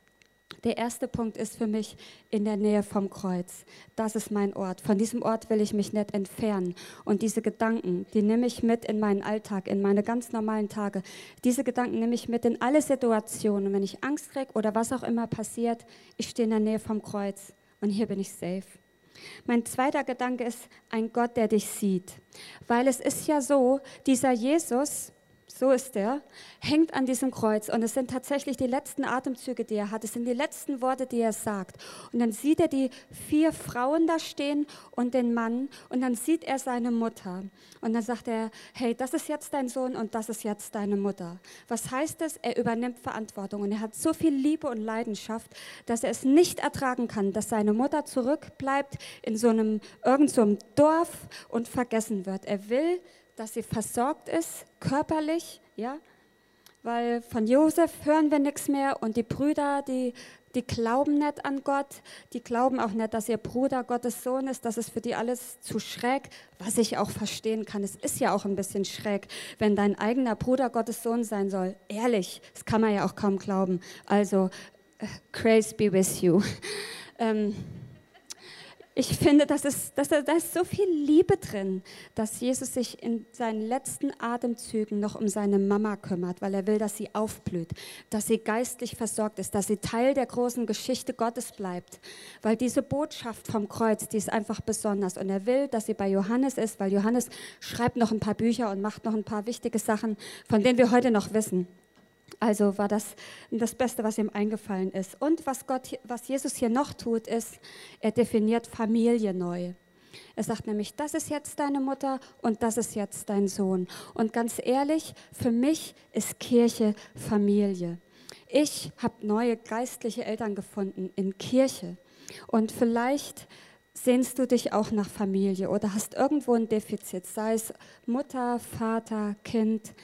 Der erste Punkt ist für mich in der Nähe vom Kreuz. Das ist mein Ort. Von diesem Ort will ich mich nicht entfernen. Und diese Gedanken, die nehme ich mit in meinen Alltag, in meine ganz normalen Tage. Diese Gedanken nehme ich mit in alle Situationen. Wenn ich Angst kriege oder was auch immer passiert, ich stehe in der Nähe vom Kreuz. Und hier bin ich safe. Mein zweiter Gedanke ist ein Gott, der dich sieht. Weil es ist ja so, dieser Jesus, so ist er, hängt an diesem Kreuz und es sind tatsächlich die letzten Atemzüge, die er hat, es sind die letzten Worte, die er sagt. Und dann sieht er die vier Frauen da stehen und den Mann und dann sieht er seine Mutter und dann sagt er, hey, das ist jetzt dein Sohn und das ist jetzt deine Mutter. Was heißt das? Er übernimmt Verantwortung und er hat so viel Liebe und Leidenschaft, dass er es nicht ertragen kann, dass seine Mutter zurückbleibt in so einem irgend so Dorf und vergessen wird. Er will dass sie versorgt ist, körperlich, ja, weil von Josef hören wir nichts mehr und die Brüder, die, die glauben nicht an Gott, die glauben auch nicht, dass ihr Bruder Gottes Sohn ist, das ist für die alles zu schräg, was ich auch verstehen kann. Es ist ja auch ein bisschen schräg, wenn dein eigener Bruder Gottes Sohn sein soll. Ehrlich, das kann man ja auch kaum glauben. Also, grace be with you. [LAUGHS] ähm, ich finde, dass es, dass da ist so viel Liebe drin, dass Jesus sich in seinen letzten Atemzügen noch um seine Mama kümmert, weil er will, dass sie aufblüht, dass sie geistlich versorgt ist, dass sie Teil der großen Geschichte Gottes bleibt. Weil diese Botschaft vom Kreuz, die ist einfach besonders. Und er will, dass sie bei Johannes ist, weil Johannes schreibt noch ein paar Bücher und macht noch ein paar wichtige Sachen, von denen wir heute noch wissen. Also war das das Beste, was ihm eingefallen ist. Und was, Gott, was Jesus hier noch tut, ist, er definiert Familie neu. Er sagt nämlich, das ist jetzt deine Mutter und das ist jetzt dein Sohn. Und ganz ehrlich, für mich ist Kirche Familie. Ich habe neue geistliche Eltern gefunden in Kirche. Und vielleicht sehnst du dich auch nach Familie oder hast irgendwo ein Defizit, sei es Mutter, Vater, Kind.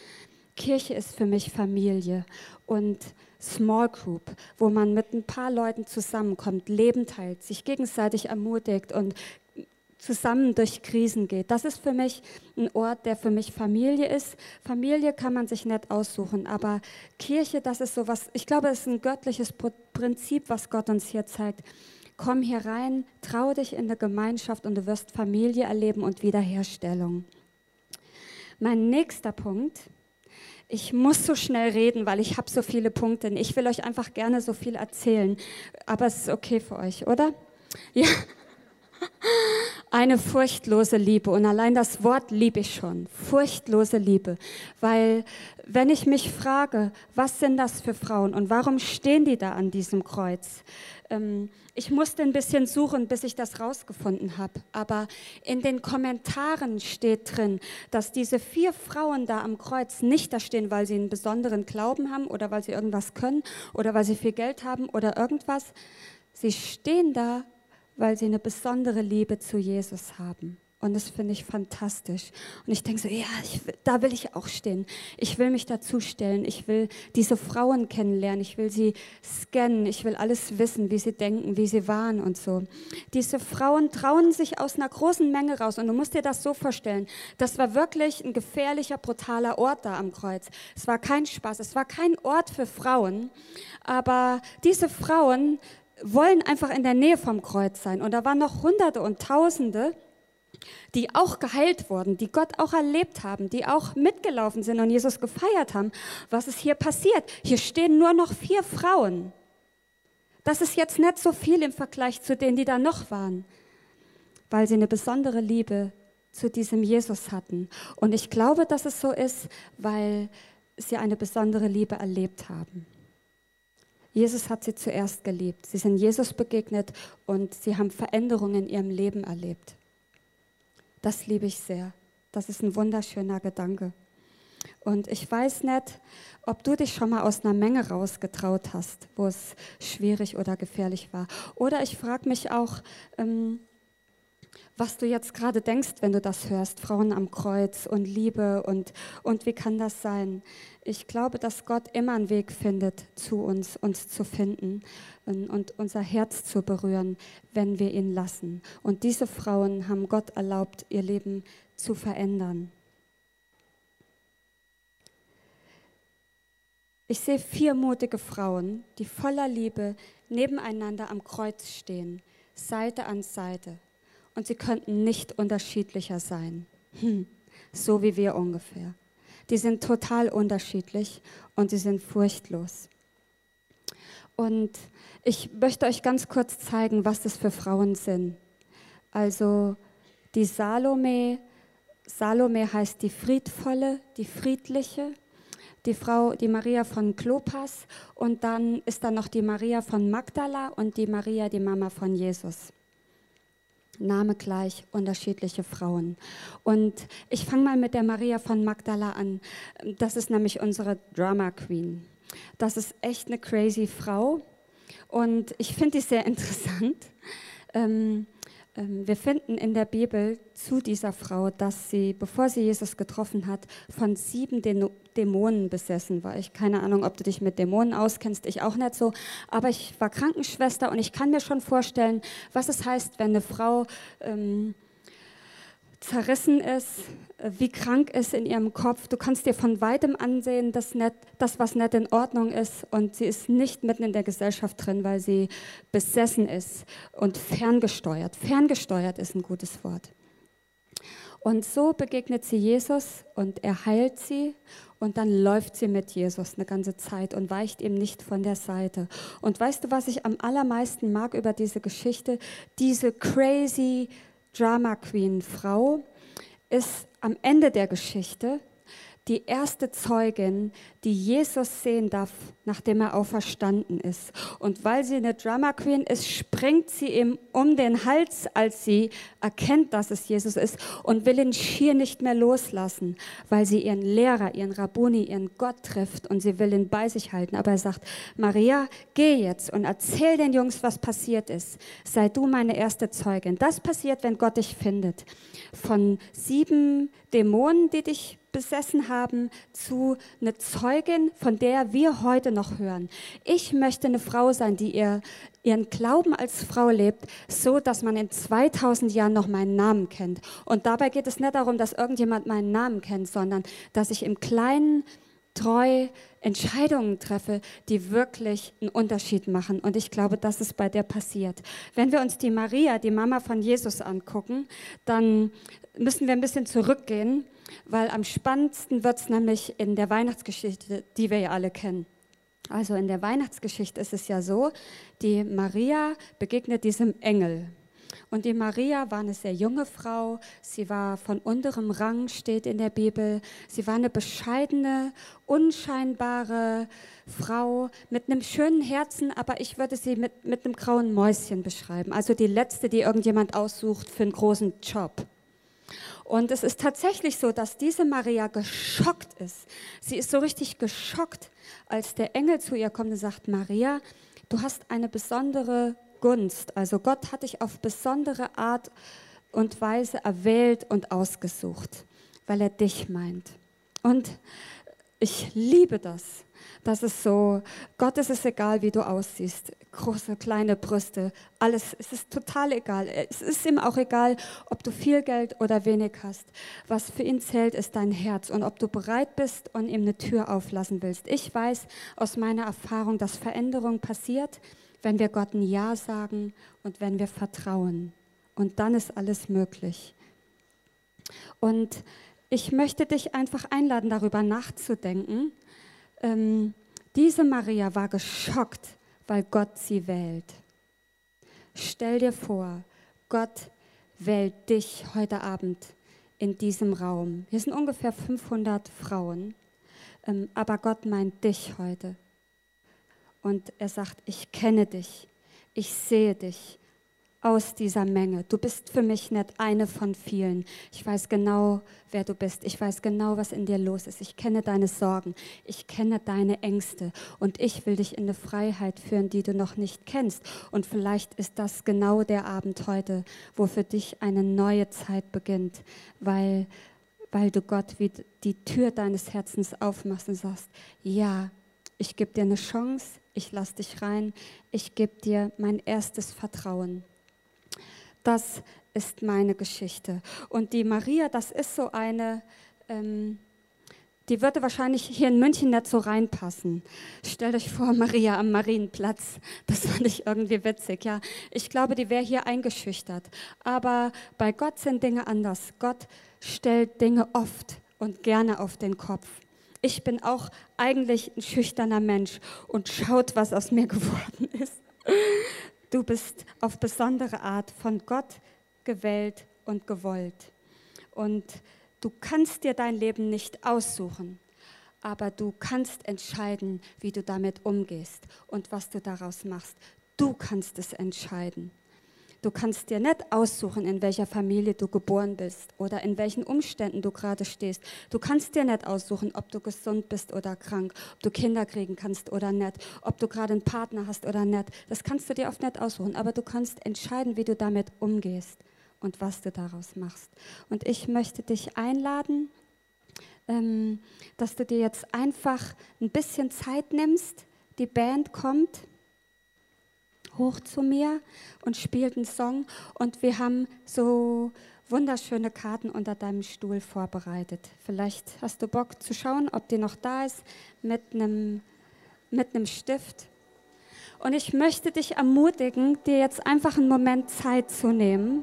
Kirche ist für mich Familie und Small Group, wo man mit ein paar Leuten zusammenkommt, Leben teilt, sich gegenseitig ermutigt und zusammen durch Krisen geht. Das ist für mich ein Ort, der für mich Familie ist. Familie kann man sich nicht aussuchen, aber Kirche, das ist so was, ich glaube, es ist ein göttliches Prinzip, was Gott uns hier zeigt. Komm hier rein, trau dich in der Gemeinschaft und du wirst Familie erleben und Wiederherstellung. Mein nächster Punkt, ich muss so schnell reden, weil ich habe so viele Punkte. Ich will euch einfach gerne so viel erzählen, aber es ist okay für euch, oder? [LAUGHS] Ja. Eine furchtlose Liebe. Und allein das Wort liebe ich schon. Furchtlose Liebe. Weil wenn ich mich frage, was sind das für Frauen und warum stehen die da an diesem Kreuz? Ähm, ich musste ein bisschen suchen, bis ich das rausgefunden habe. Aber in den Kommentaren steht drin, dass diese vier Frauen da am Kreuz nicht da stehen, weil sie einen besonderen Glauben haben oder weil sie irgendwas können oder weil sie viel Geld haben oder irgendwas. Sie stehen da, weil sie eine besondere Liebe zu Jesus haben. Und das finde ich fantastisch. Und ich denke so, ja, ich, da will ich auch stehen. Ich will mich dazustellen. Ich will diese Frauen kennenlernen. Ich will sie scannen. Ich will alles wissen, wie sie denken, wie sie waren und so. Diese Frauen trauen sich aus einer großen Menge raus. Und du musst dir das so vorstellen. Das war wirklich ein gefährlicher, brutaler Ort da am Kreuz. Es war kein Spaß. Es war kein Ort für Frauen. Aber diese Frauen wollen einfach in der Nähe vom Kreuz sein. Und da waren noch Hunderte und Tausende, die auch geheilt wurden, die Gott auch erlebt haben, die auch mitgelaufen sind und Jesus gefeiert haben. Was ist hier passiert? Hier stehen nur noch vier Frauen. Das ist jetzt nicht so viel im Vergleich zu denen, die da noch waren, weil sie eine besondere Liebe zu diesem Jesus hatten. Und ich glaube, dass es so ist, weil sie eine besondere Liebe erlebt haben. Jesus hat sie zuerst geliebt. Sie sind Jesus begegnet und sie haben Veränderungen in ihrem Leben erlebt. Das liebe ich sehr. Das ist ein wunderschöner Gedanke. Und ich weiß nicht, ob du dich schon mal aus einer Menge rausgetraut hast, wo es schwierig oder gefährlich war. Oder ich frage mich auch, ähm, was du jetzt gerade denkst, wenn du das hörst, Frauen am Kreuz und Liebe und, und wie kann das sein? Ich glaube, dass Gott immer einen Weg findet, zu uns, uns zu finden und, und unser Herz zu berühren, wenn wir ihn lassen. Und diese Frauen haben Gott erlaubt, ihr Leben zu verändern. Ich sehe vier mutige Frauen, die voller Liebe nebeneinander am Kreuz stehen, Seite an Seite und sie könnten nicht unterschiedlicher sein. Hm, so wie wir ungefähr. Die sind total unterschiedlich und sie sind furchtlos. Und ich möchte euch ganz kurz zeigen, was das für Frauen sind. Also die Salome, Salome heißt die friedvolle, die friedliche, die Frau, die Maria von Klopas und dann ist da noch die Maria von Magdala und die Maria, die Mama von Jesus. Name gleich, unterschiedliche Frauen. Und ich fange mal mit der Maria von Magdala an. Das ist nämlich unsere Drama Queen. Das ist echt eine crazy Frau und ich finde die sehr [LAUGHS] interessant. Ähm, wir finden in der Bibel zu dieser Frau, dass sie, bevor sie Jesus getroffen hat, von sieben Dämonen besessen war. Ich keine Ahnung, ob du dich mit Dämonen auskennst, ich auch nicht so. Aber ich war Krankenschwester und ich kann mir schon vorstellen, was es heißt, wenn eine Frau ähm, zerrissen ist, äh, wie krank ist in ihrem Kopf. Du kannst dir von weitem ansehen, dass nicht, das, was nicht in Ordnung ist. Und sie ist nicht mitten in der Gesellschaft drin, weil sie besessen ist und ferngesteuert. Ferngesteuert ist ein gutes Wort. Und so begegnet sie Jesus und er heilt sie und dann läuft sie mit Jesus eine ganze Zeit und weicht ihm nicht von der Seite. Und weißt du, was ich am allermeisten mag über diese Geschichte? Diese crazy Drama Queen Frau ist am Ende der Geschichte die erste Zeugin, die Jesus sehen darf, nachdem er auferstanden ist. Und weil sie eine Drama Queen ist, springt sie ihm um den Hals, als sie erkennt, dass es Jesus ist und will ihn schier nicht mehr loslassen, weil sie ihren Lehrer, ihren Rabbuni, ihren Gott trifft und sie will ihn bei sich halten. Aber er sagt, Maria, geh jetzt und erzähl den Jungs, was passiert ist. Sei du meine erste Zeugin. Das passiert, wenn Gott dich findet. Von sieben Dämonen, die dich besessen haben zu einer Zeugin, von der wir heute noch hören. Ich möchte eine Frau sein, die ihr, ihren Glauben als Frau lebt, so dass man in 2000 Jahren noch meinen Namen kennt. Und dabei geht es nicht darum, dass irgendjemand meinen Namen kennt, sondern dass ich im Kleinen treu Entscheidungen treffe, die wirklich einen Unterschied machen. Und ich glaube, das ist bei der passiert. Wenn wir uns die Maria, die Mama von Jesus, angucken, dann müssen wir ein bisschen zurückgehen, weil am spannendsten wird es nämlich in der Weihnachtsgeschichte, die wir ja alle kennen. Also in der Weihnachtsgeschichte ist es ja so, die Maria begegnet diesem Engel. Und die Maria war eine sehr junge Frau. Sie war von unterem Rang, steht in der Bibel. Sie war eine bescheidene, unscheinbare Frau mit einem schönen Herzen, aber ich würde sie mit, mit einem grauen Mäuschen beschreiben. Also die letzte, die irgendjemand aussucht für einen großen Job. Und es ist tatsächlich so, dass diese Maria geschockt ist. Sie ist so richtig geschockt, als der Engel zu ihr kommt und sagt, Maria, du hast eine besondere Gunst. Also Gott hat dich auf besondere Art und Weise erwählt und ausgesucht, weil er dich meint. Und ich liebe das. Das ist so, Gott ist es egal, wie du aussiehst. Große, kleine Brüste, alles, es ist total egal. Es ist ihm auch egal, ob du viel Geld oder wenig hast. Was für ihn zählt, ist dein Herz und ob du bereit bist und ihm eine Tür auflassen willst. Ich weiß aus meiner Erfahrung, dass Veränderung passiert, wenn wir Gott ein Ja sagen und wenn wir vertrauen. Und dann ist alles möglich. Und ich möchte dich einfach einladen, darüber nachzudenken. Ähm, diese Maria war geschockt, weil Gott sie wählt. Stell dir vor, Gott wählt dich heute Abend in diesem Raum. Hier sind ungefähr 500 Frauen, ähm, aber Gott meint dich heute und er sagt, ich kenne dich, ich sehe dich aus dieser Menge. Du bist für mich nicht eine von vielen. Ich weiß genau, wer du bist. Ich weiß genau, was in dir los ist. Ich kenne deine Sorgen. Ich kenne deine Ängste. Und ich will dich in eine Freiheit führen, die du noch nicht kennst. Und vielleicht ist das genau der Abend heute, wo für dich eine neue Zeit beginnt, weil, weil du Gott wie die Tür deines Herzens aufmachst und sagst, ja, ich gebe dir eine Chance, ich lasse dich rein, ich gebe dir mein erstes Vertrauen. Das ist meine Geschichte. Und die Maria, das ist so eine, ähm, die würde wahrscheinlich hier in München nicht so reinpassen. Stellt euch vor, [LAUGHS] Maria am Marienplatz. Das fand ich irgendwie witzig, ja. Ich glaube, die wäre hier eingeschüchtert. Aber bei Gott sind Dinge anders. Gott stellt Dinge oft und gerne auf den Kopf ich bin auch eigentlich ein schüchterner Mensch und schaut, was aus mir [LAUGHS] geworden ist. Du bist auf besondere Art von Gott gewählt und gewollt. Und du kannst dir dein Leben nicht aussuchen, aber du kannst entscheiden, wie du damit umgehst und was du daraus machst. Du kannst es entscheiden. Du kannst dir nicht aussuchen, in welcher Familie du geboren bist oder in welchen Umständen du gerade stehst. Du kannst dir nicht aussuchen, ob du gesund bist oder krank, ob du Kinder kriegen kannst oder nicht, ob du gerade einen Partner hast oder nicht. Das kannst du dir oft nicht aussuchen, aber du kannst entscheiden, wie du damit umgehst und was du daraus machst. Und ich möchte dich einladen, ähm, dass du dir jetzt einfach ein bisschen Zeit nimmst. Die Band kommt hoch zu mir und spielt einen Song und wir haben so wunderschöne Karten unter deinem Stuhl vorbereitet. Vielleicht hast du Bock zu schauen, ob die noch da ist mit einem mit einem Stift. Und ich möchte dich ermutigen, dir jetzt einfach einen Moment Zeit zu nehmen.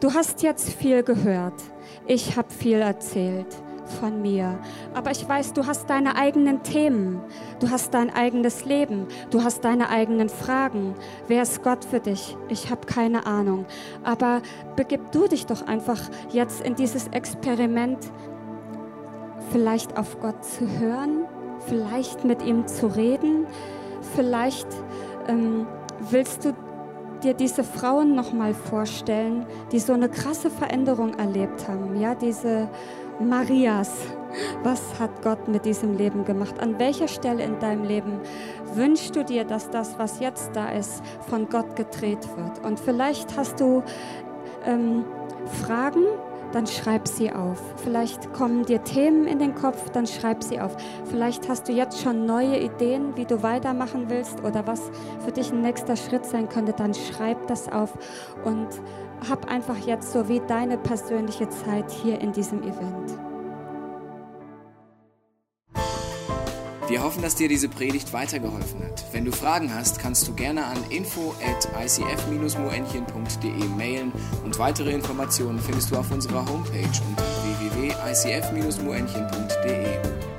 Du hast jetzt viel gehört. Ich habe viel erzählt von mir. Aber ich weiß, du hast deine eigenen Themen, du hast dein eigenes Leben, du hast deine eigenen Fragen. Wer ist Gott für dich? Ich habe keine Ahnung. Aber begib du dich doch einfach jetzt in dieses Experiment, vielleicht auf Gott zu hören, vielleicht mit ihm zu reden, vielleicht ähm, willst du dir diese Frauen noch mal vorstellen, die so eine krasse Veränderung erlebt haben, ja, diese Marias. Was hat Gott mit diesem Leben gemacht? An welcher Stelle in deinem Leben wünschst du dir, dass das, was jetzt da ist, von Gott gedreht wird? Und vielleicht hast du ähm, Fragen, dann schreib sie auf. Vielleicht kommen dir Themen in den Kopf, dann schreib sie auf. Vielleicht hast du jetzt schon neue Ideen, wie du weitermachen willst oder was für dich ein nächster Schritt sein könnte, dann schreib das auf und hab einfach jetzt so wie deine persönliche Zeit hier in diesem Event. Wir hoffen, dass dir diese Predigt weitergeholfen hat. Wenn du Fragen hast, kannst du gerne an info at icf-moenchen.de mailen und weitere Informationen findest du auf unserer Homepage unter www.icf-moenchen.de.